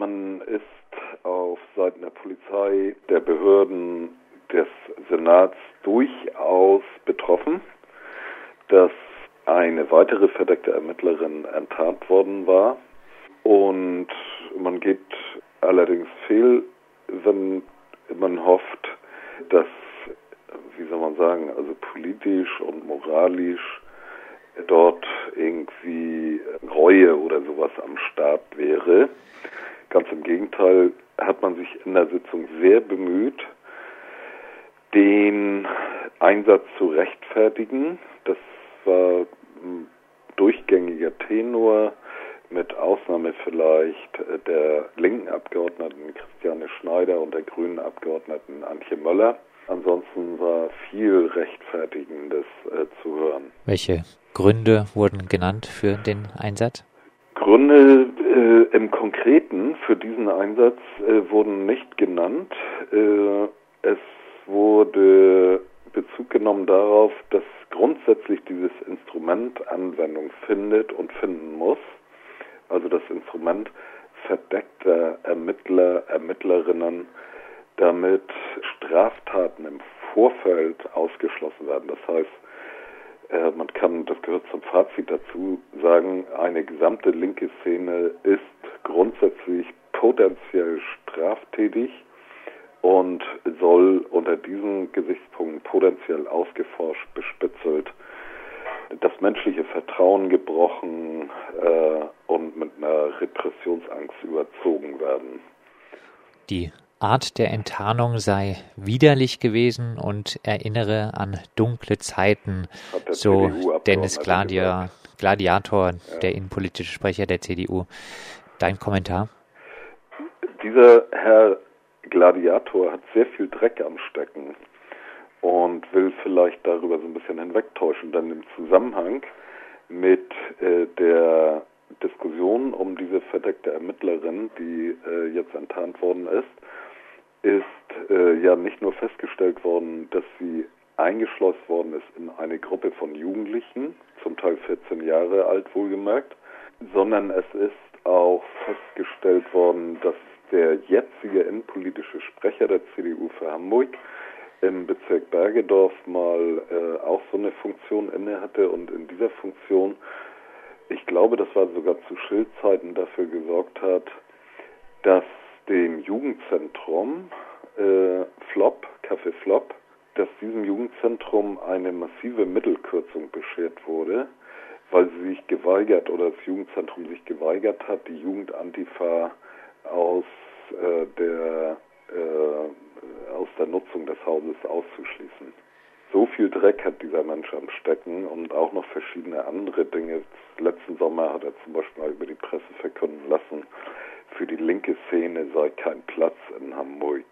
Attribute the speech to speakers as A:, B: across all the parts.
A: man ist auf Seiten der Polizei, der Behörden, des Senats durchaus betroffen, dass eine weitere verdeckte Ermittlerin enttarnt worden war. Und man geht allerdings fehl, wenn man hofft, dass, wie soll man sagen, also politisch und moralisch dort irgendwie Reue oder sowas am Start wäre. Ganz im Gegenteil hat man sich in der Sitzung sehr bemüht, den Einsatz zu rechtfertigen. Das war ein durchgängiger Tenor, mit Ausnahme vielleicht der linken Abgeordneten Christiane Schneider und der grünen Abgeordneten Antje Möller. Ansonsten war viel Rechtfertigendes äh, zu hören.
B: Welche Gründe wurden genannt für den Einsatz?
A: Gründe äh, im Konkreten für diesen Einsatz äh, wurden nicht genannt. Äh, es wurde Bezug genommen darauf, dass grundsätzlich dieses Instrument Anwendung findet und finden muss. Also das Instrument verdeckter Ermittler, Ermittlerinnen, damit Straftaten im Vorfeld ausgeschlossen werden. Das heißt, äh, man kann, das gehört zum Fazit dazu, sagen, eine gesamte linke Szene ist grundsätzlich potenziell straftätig und soll unter diesen Gesichtspunkten potenziell ausgeforscht, bespitzelt, das menschliche Vertrauen gebrochen äh, und mit einer Repressionsangst überzogen werden.
B: Die Art der Enttarnung sei widerlich gewesen und erinnere an dunkle Zeiten, so Dennis Gladia, Gladiator, der innenpolitische Sprecher der CDU. Dein Kommentar?
A: Dieser Herr Gladiator hat sehr viel Dreck am Stecken und will vielleicht darüber so ein bisschen hinwegtäuschen. Dann im Zusammenhang mit äh, der Diskussion um diese verdeckte Ermittlerin, die äh, jetzt enttarnt worden ist, ist äh, ja nicht nur festgestellt worden, dass sie eingeschleust worden ist in eine Gruppe von Jugendlichen, zum Teil 14 Jahre alt wohlgemerkt, sondern es ist auch festgestellt worden, dass der jetzige innenpolitische Sprecher der CDU für Hamburg im Bezirk Bergedorf mal äh, auch so eine Funktion inne hatte und in dieser Funktion, ich glaube, das war sogar zu Schildzeiten dafür gesorgt hat, dass dem Jugendzentrum äh, Flop, Café Flop, dass diesem Jugendzentrum eine massive Mittelkürzung beschert wurde, weil sie sich geweigert oder das Jugendzentrum sich geweigert hat, die Jugendantifa aus äh, der äh, aus der Nutzung des Hauses auszuschließen. So viel Dreck hat dieser Mensch am Stecken und auch noch verschiedene andere Dinge. Letzten Sommer hat er zum Beispiel über die Presse verkünden lassen, für die linke Szene sei kein Platz in Hamburg.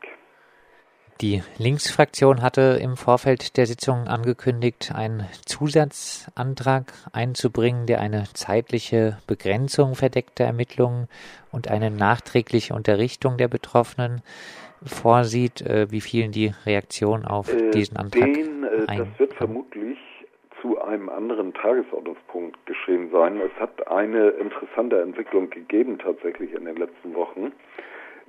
B: Die Linksfraktion hatte im Vorfeld der Sitzung angekündigt, einen Zusatzantrag einzubringen, der eine zeitliche Begrenzung verdeckter Ermittlungen und eine nachträgliche Unterrichtung der Betroffenen vorsieht. Äh, wie fielen die Reaktionen auf äh, diesen Antrag
A: den, äh, ein? Das wird vermutlich zu einem anderen Tagesordnungspunkt geschehen sein. Es hat eine interessante Entwicklung gegeben tatsächlich in den letzten Wochen.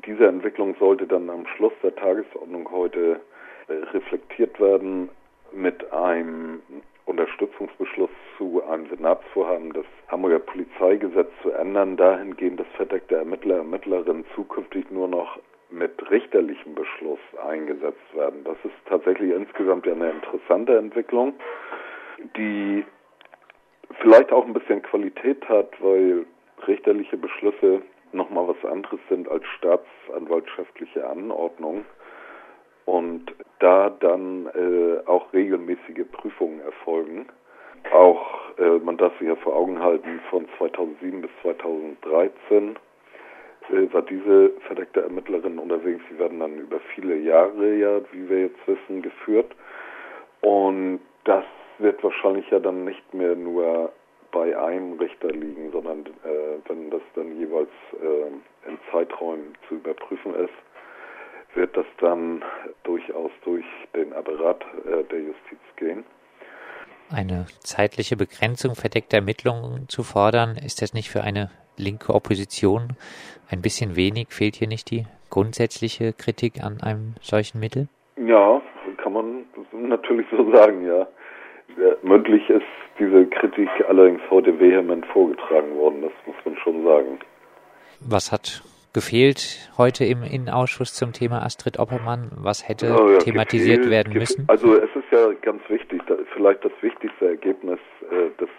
A: Diese Entwicklung sollte dann am Schluss der Tagesordnung heute äh, reflektiert werden mit einem Unterstützungsbeschluss zu einem Senatsvorhaben, das Hamburger Polizeigesetz zu ändern, dahingehend, dass verdeckte Ermittler, Ermittlerinnen zukünftig nur noch mit richterlichem Beschluss eingesetzt werden. Das ist tatsächlich insgesamt eine interessante Entwicklung, die vielleicht auch ein bisschen Qualität hat, weil richterliche Beschlüsse nochmal was anderes sind als staatsanwaltschaftliche Anordnung und da dann äh, auch regelmäßige Prüfungen erfolgen. Auch äh, man darf sich ja vor Augen halten, von 2007 bis 2013 äh, war diese verdeckte Ermittlerin unterwegs. Sie werden dann über viele Jahre, ja, wie wir jetzt wissen, geführt. Und das wird wahrscheinlich ja dann nicht mehr nur bei einem Richter liegen, sondern äh, wenn das dann jeweils äh, in Zeiträumen zu überprüfen ist, wird das dann durchaus durch den Apparat äh, der Justiz gehen.
B: Eine zeitliche Begrenzung verdeckter Ermittlungen zu fordern, ist das nicht für eine linke Opposition ein bisschen wenig? Fehlt hier nicht die grundsätzliche Kritik an einem solchen Mittel?
A: Ja, kann man natürlich so sagen, ja. Mündlich ist diese Kritik allerdings heute vehement vorgetragen worden, das muss man schon sagen.
B: Was hat gefehlt heute im Innenausschuss zum Thema Astrid Oppermann? Was hätte oh ja, thematisiert gefehlt, werden müssen?
A: Also es ist ja ganz wichtig, vielleicht das wichtigste Ergebnis äh, des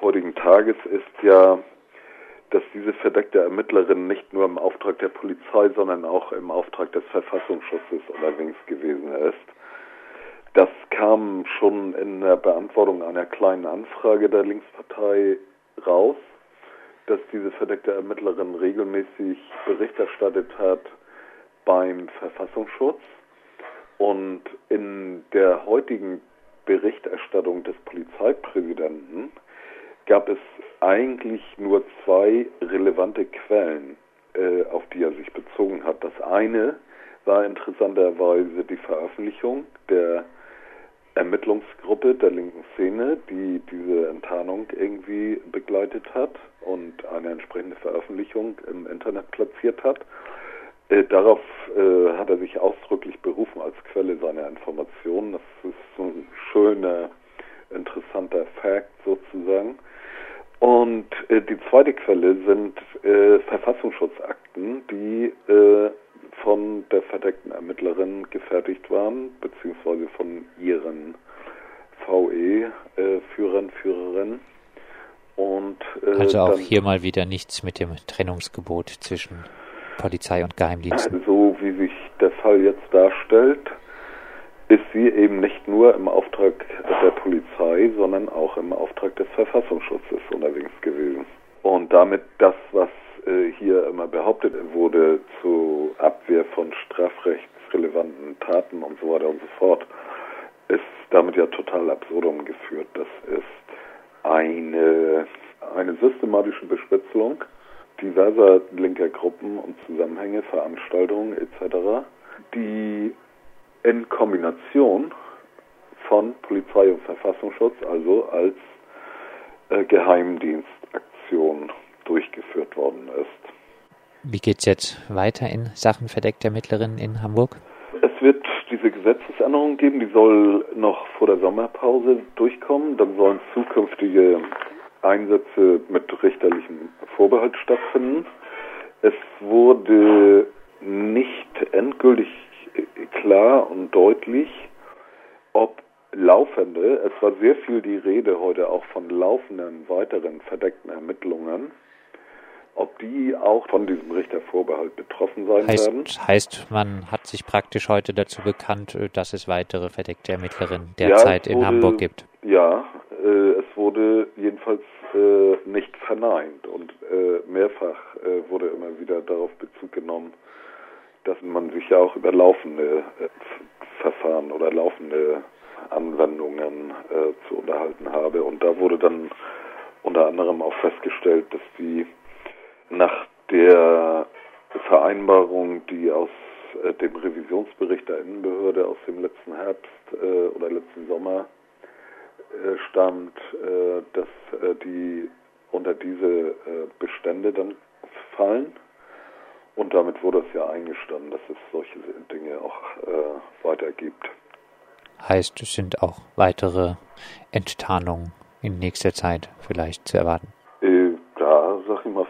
A: heutigen Tages ist ja, dass diese verdeckte Ermittlerin nicht nur im Auftrag der Polizei, sondern auch im Auftrag des Verfassungsschutzes unterwegs gewesen ist. Das kam schon in der Beantwortung einer kleinen Anfrage der Linkspartei raus, dass diese verdeckte Ermittlerin regelmäßig Bericht erstattet hat beim Verfassungsschutz. Und in der heutigen Berichterstattung des Polizeipräsidenten gab es eigentlich nur zwei relevante Quellen, äh, auf die er sich bezogen hat. Das eine war interessanterweise die Veröffentlichung der Ermittlungsgruppe der linken Szene, die diese Enttarnung irgendwie begleitet hat und eine entsprechende Veröffentlichung im Internet platziert hat. Äh, darauf äh, hat er sich ausdrücklich berufen als Quelle seiner Informationen. Das ist so ein schöner, interessanter Fact sozusagen. Und äh, die zweite Quelle sind äh, Verfassungsschutzakten, die äh, von der verdeckten Ermittlerin gefertigt waren, beziehungsweise von ihren VE-Führern, Führerinnen.
B: Und, äh, also auch hier mal wieder nichts mit dem Trennungsgebot zwischen Polizei und Geheimdiensten.
A: So wie sich der Fall jetzt darstellt, ist sie eben nicht nur im Auftrag der Polizei, sondern auch im Auftrag des Verfassungsschutzes unterwegs gewesen. Und damit das, was hier immer behauptet wurde zur Abwehr von strafrechtsrelevanten Taten und so weiter und so fort, ist damit ja total absurdum geführt. Das ist eine, eine systematische Bespitzelung diverser linker Gruppen und Zusammenhänge, Veranstaltungen etc., die in Kombination von Polizei und Verfassungsschutz, also als äh, Geheimdienstaktion durchgeführt worden ist.
B: Wie geht es jetzt weiter in Sachen verdeckter Ermittlerinnen in Hamburg?
A: Es wird diese Gesetzesänderung geben, die soll noch vor der Sommerpause durchkommen. Dann sollen zukünftige Einsätze mit richterlichem Vorbehalt stattfinden. Es wurde nicht endgültig klar und deutlich, ob laufende, es war sehr viel die Rede heute auch von laufenden weiteren verdeckten Ermittlungen, ob die auch von diesem Richtervorbehalt betroffen sein
B: heißt,
A: werden.
B: Heißt, man hat sich praktisch heute dazu bekannt, äh, dass es weitere verdeckte Ermittlerinnen derzeit ja, wurde, in Hamburg gibt.
A: Ja, äh, es wurde jedenfalls äh, nicht verneint und äh, mehrfach äh, wurde immer wieder darauf Bezug genommen, dass man sich ja auch über laufende äh, Verfahren oder laufende Anwendungen zu unterhalten habe. Und da wurde dann unter anderem auch festgestellt, dass die nach der Vereinbarung, die aus äh, dem Revisionsbericht der Innenbehörde aus dem letzten Herbst äh, oder letzten Sommer äh, stammt, äh, dass äh, die unter diese äh, Bestände dann fallen. Und damit wurde es ja eingestanden, dass es solche Dinge auch weiter gibt.
B: Heißt, es sind auch weitere Enttarnungen in nächster Zeit vielleicht zu erwarten?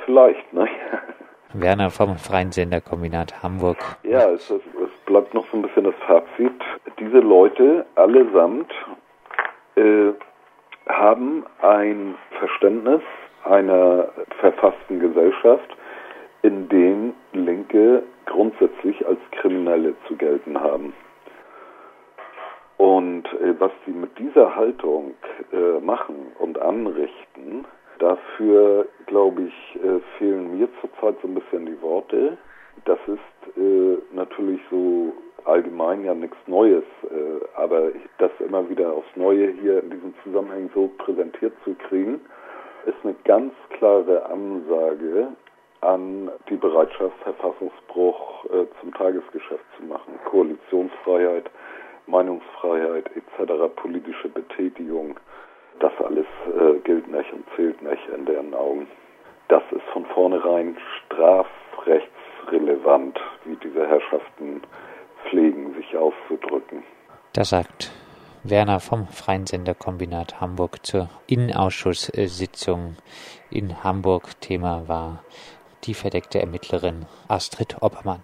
A: Vielleicht, ne?
B: Werner vom Freien Senderkombinat Hamburg.
A: Ja, es, es, es, bleibt noch so ein bisschen das Fazit. Diese Leute allesamt äh, haben ein Verständnis einer verfassten Gesellschaft, in dem Linke grundsätzlich als Kriminelle zu gelten haben. Und äh, was sie mit dieser Haltung äh, machen und anrichten, Dafür, glaube ich, äh, fehlen mir zurzeit so ein bisschen die Worte. Das ist äh, natürlich so allgemein ja nichts Neues, äh, aber das immer wieder aufs Neue hier in diesem Zusammenhang so präsentiert zu kriegen, ist eine ganz klare Ansage an die Bereitschaft, Verfassungsbruch zum Tagesgeschäft zu machen. Koalitionsfreiheit, Meinungsfreiheit etc., politische Betätigung das alles äh, gilt nicht und zählt nicht in deren Augen. das ist von vornherein strafrechtsrelevant, wie diese Herrschaften pflegen, sich auszudrücken.
B: Das sagt Werner vom Freien Senderkombinat Hamburg zur Innenausschusssitzung in Hamburg. Thema war die verdeckte Ermittlerin Astrid Oppermann.